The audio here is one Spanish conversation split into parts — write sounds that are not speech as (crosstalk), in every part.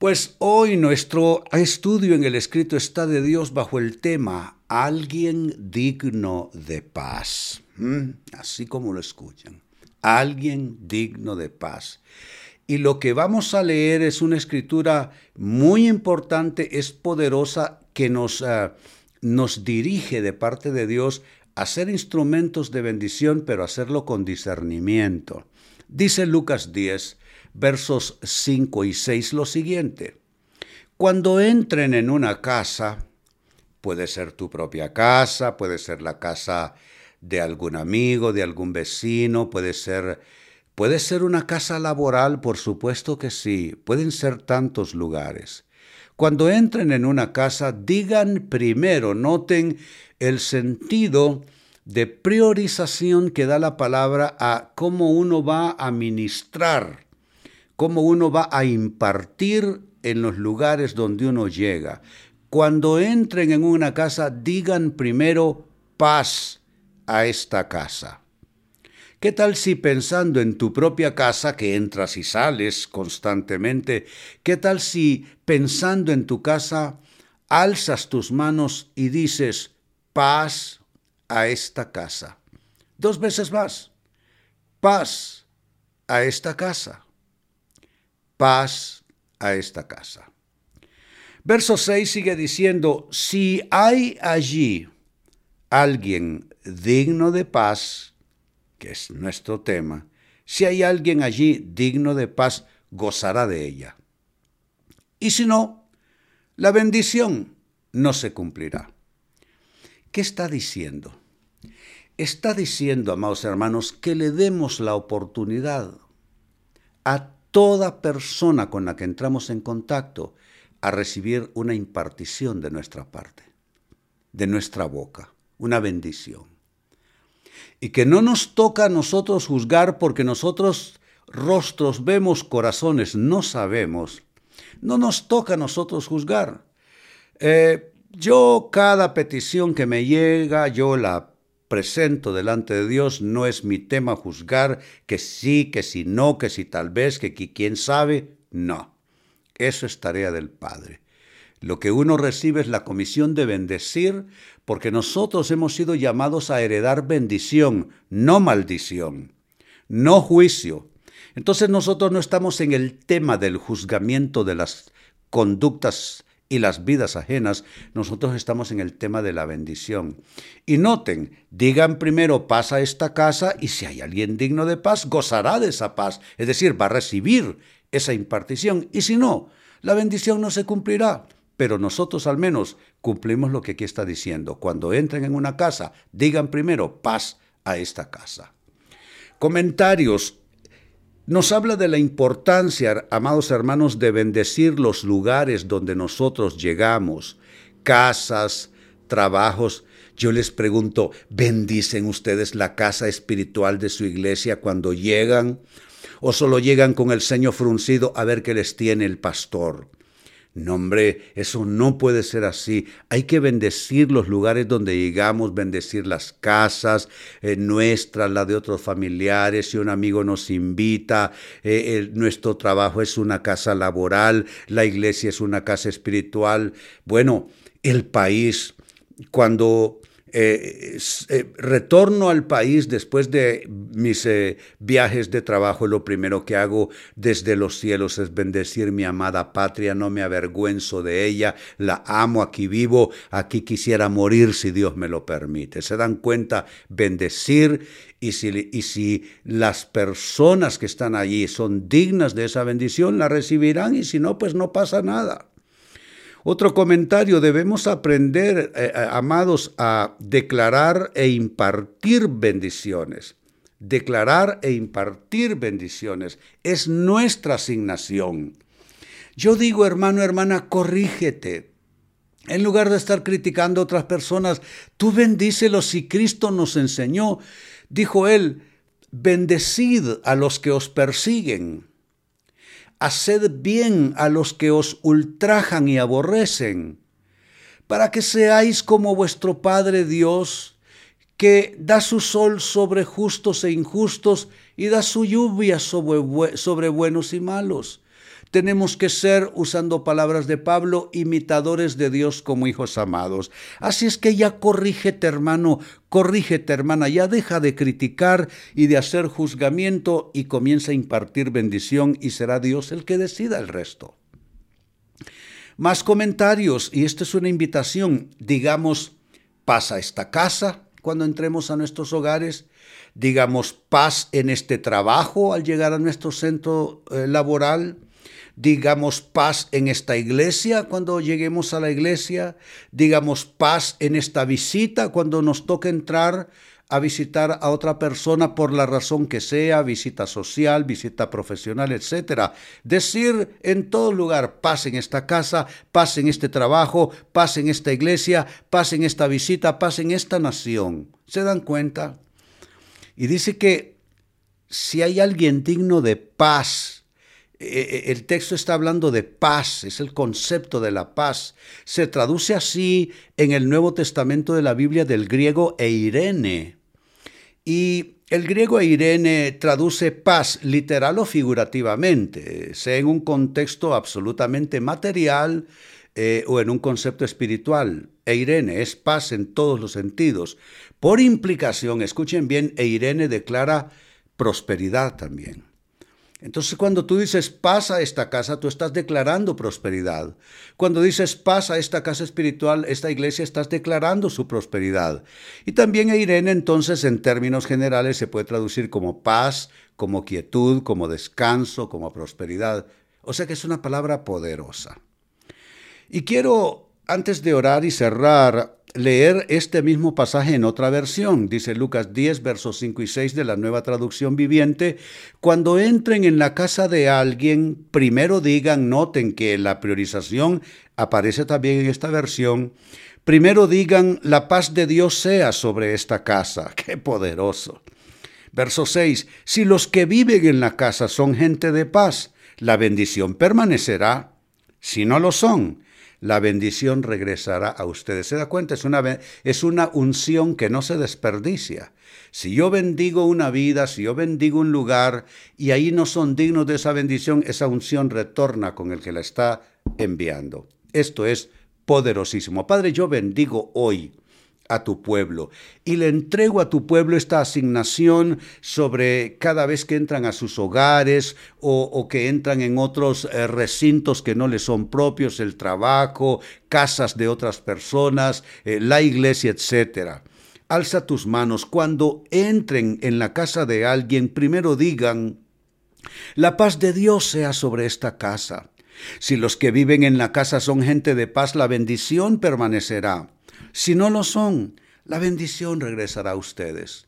Pues hoy nuestro estudio en el escrito está de Dios bajo el tema Alguien digno de paz. Mm, así como lo escuchan. Alguien digno de paz. Y lo que vamos a leer es una escritura muy importante, es poderosa, que nos, ah, nos dirige de parte de Dios a ser instrumentos de bendición, pero hacerlo con discernimiento. Dice Lucas 10, versos 5 y 6 lo siguiente. Cuando entren en una casa, puede ser tu propia casa, puede ser la casa de algún amigo, de algún vecino, puede ser puede ser una casa laboral, por supuesto que sí, pueden ser tantos lugares. Cuando entren en una casa, digan primero, noten el sentido de priorización que da la palabra a cómo uno va a ministrar cómo uno va a impartir en los lugares donde uno llega. Cuando entren en una casa, digan primero paz a esta casa. ¿Qué tal si pensando en tu propia casa, que entras y sales constantemente, qué tal si pensando en tu casa, alzas tus manos y dices paz a esta casa? Dos veces más, paz a esta casa paz a esta casa. Verso 6 sigue diciendo, si hay allí alguien digno de paz, que es nuestro tema, si hay alguien allí digno de paz, gozará de ella. Y si no, la bendición no se cumplirá. ¿Qué está diciendo? Está diciendo, amados hermanos, que le demos la oportunidad a toda persona con la que entramos en contacto a recibir una impartición de nuestra parte, de nuestra boca, una bendición. Y que no nos toca a nosotros juzgar porque nosotros rostros vemos, corazones no sabemos. No nos toca a nosotros juzgar. Eh, yo cada petición que me llega, yo la presento delante de Dios, no es mi tema juzgar que sí, que si no, que si tal vez, que, quién sabe, no. Eso es tarea del Padre. Lo que uno recibe es la comisión de bendecir, porque nosotros hemos sido llamados a heredar bendición, no maldición, no juicio. Entonces nosotros no estamos en el tema del juzgamiento de las conductas y las vidas ajenas, nosotros estamos en el tema de la bendición. Y noten, digan primero paz a esta casa y si hay alguien digno de paz, gozará de esa paz, es decir, va a recibir esa impartición. Y si no, la bendición no se cumplirá. Pero nosotros al menos cumplimos lo que aquí está diciendo. Cuando entren en una casa, digan primero paz a esta casa. Comentarios nos habla de la importancia, amados hermanos, de bendecir los lugares donde nosotros llegamos, casas, trabajos. Yo les pregunto, ¿bendicen ustedes la casa espiritual de su iglesia cuando llegan? ¿O solo llegan con el ceño fruncido a ver qué les tiene el pastor? No, hombre, eso no puede ser así. Hay que bendecir los lugares donde llegamos, bendecir las casas eh, nuestras, la de otros familiares. Si un amigo nos invita, eh, nuestro trabajo es una casa laboral, la iglesia es una casa espiritual. Bueno, el país, cuando eh, eh, retorno al país después de mis eh, viajes de trabajo, lo primero que hago desde los cielos es bendecir mi amada patria, no me avergüenzo de ella, la amo, aquí vivo, aquí quisiera morir si Dios me lo permite. ¿Se dan cuenta? Bendecir y si, y si las personas que están allí son dignas de esa bendición, la recibirán y si no, pues no pasa nada. Otro comentario, debemos aprender, eh, eh, amados, a declarar e impartir bendiciones. Declarar e impartir bendiciones es nuestra asignación. Yo digo, hermano, hermana, corrígete. En lugar de estar criticando a otras personas, tú bendícelos si Cristo nos enseñó. Dijo él, bendecid a los que os persiguen haced bien a los que os ultrajan y aborrecen, para que seáis como vuestro Padre Dios, que da su sol sobre justos e injustos y da su lluvia sobre, sobre buenos y malos. Tenemos que ser, usando palabras de Pablo, imitadores de Dios como hijos amados. Así es que ya corrígete, hermano, corrígete, hermana, ya deja de criticar y de hacer juzgamiento y comienza a impartir bendición y será Dios el que decida el resto. Más comentarios, y esta es una invitación, digamos, pasa esta casa cuando entremos a nuestros hogares, digamos, paz en este trabajo al llegar a nuestro centro eh, laboral, digamos paz en esta iglesia cuando lleguemos a la iglesia, digamos paz en esta visita cuando nos toque entrar a visitar a otra persona por la razón que sea, visita social, visita profesional, etc. Decir en todo lugar, paz en esta casa, paz en este trabajo, paz en esta iglesia, paz en esta visita, paz en esta nación. ¿Se dan cuenta? Y dice que si hay alguien digno de paz, el texto está hablando de paz, es el concepto de la paz. Se traduce así en el Nuevo Testamento de la Biblia del griego eirene. Y el griego eirene traduce paz literal o figurativamente, sea en un contexto absolutamente material eh, o en un concepto espiritual. Eirene es paz en todos los sentidos. Por implicación, escuchen bien, eirene declara prosperidad también. Entonces cuando tú dices pasa a esta casa, tú estás declarando prosperidad. Cuando dices pasa a esta casa espiritual, esta iglesia, estás declarando su prosperidad. Y también Irene entonces en términos generales se puede traducir como paz, como quietud, como descanso, como prosperidad. O sea que es una palabra poderosa. Y quiero, antes de orar y cerrar, leer este mismo pasaje en otra versión, dice Lucas 10, versos 5 y 6 de la nueva traducción viviente, cuando entren en la casa de alguien, primero digan, noten que la priorización aparece también en esta versión, primero digan, la paz de Dios sea sobre esta casa, (laughs) qué poderoso. Verso 6, si los que viven en la casa son gente de paz, la bendición permanecerá, si no lo son, la bendición regresará a ustedes. ¿Se da cuenta? Es una, es una unción que no se desperdicia. Si yo bendigo una vida, si yo bendigo un lugar y ahí no son dignos de esa bendición, esa unción retorna con el que la está enviando. Esto es poderosísimo. Padre, yo bendigo hoy a tu pueblo. Y le entrego a tu pueblo esta asignación sobre cada vez que entran a sus hogares o, que entran en otros eh, recintos que no les son propios, el trabajo, casas de otras personas, eh, la iglesia, etc. Alza tus manos. Cuando entren en la casa de alguien, primero digan, la paz de Dios sea sobre esta casa. Si los que viven en la casa son gente de paz, la bendición permanecerá. Si no lo son, la bendición regresará a ustedes.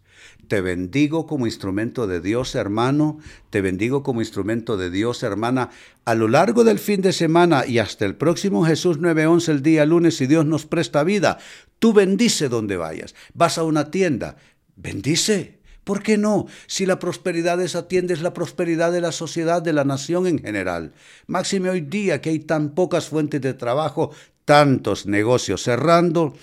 Te bendigo como instrumento de Dios, hermano. Te bendigo como instrumento de Dios, hermana. A lo largo del fin de semana y hasta el próximo Jesús 9:11 el día lunes, si Dios nos presta vida, tú bendice donde vayas. Vas a una tienda, bendice. ¿Por qué no? Si la prosperidad de esa tienda es la prosperidad de la sociedad, de la nación en general. Máxime hoy día que hay tan pocas fuentes de trabajo, tantos negocios cerrando.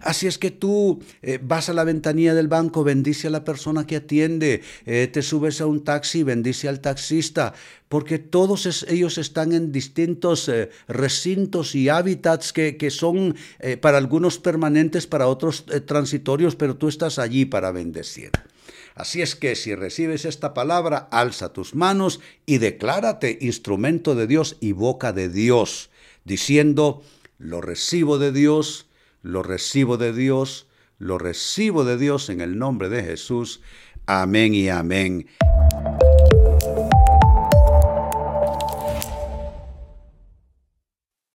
Así es que tú eh, vas a la ventanilla del banco, bendice a la persona que atiende, eh, te subes a un taxi, bendice al taxista, porque todos ellos están en distintos eh, recintos y hábitats que, que son para algunos permanentes, para otros transitorios, pero tú estás allí para bendecir. Así es que si recibes esta palabra, alza tus manos y declárate instrumento de Dios y boca de Dios, diciendo, lo recibo de Dios, lo recibo de Dios, lo recibo de Dios en el nombre de Jesús. Amén y amén.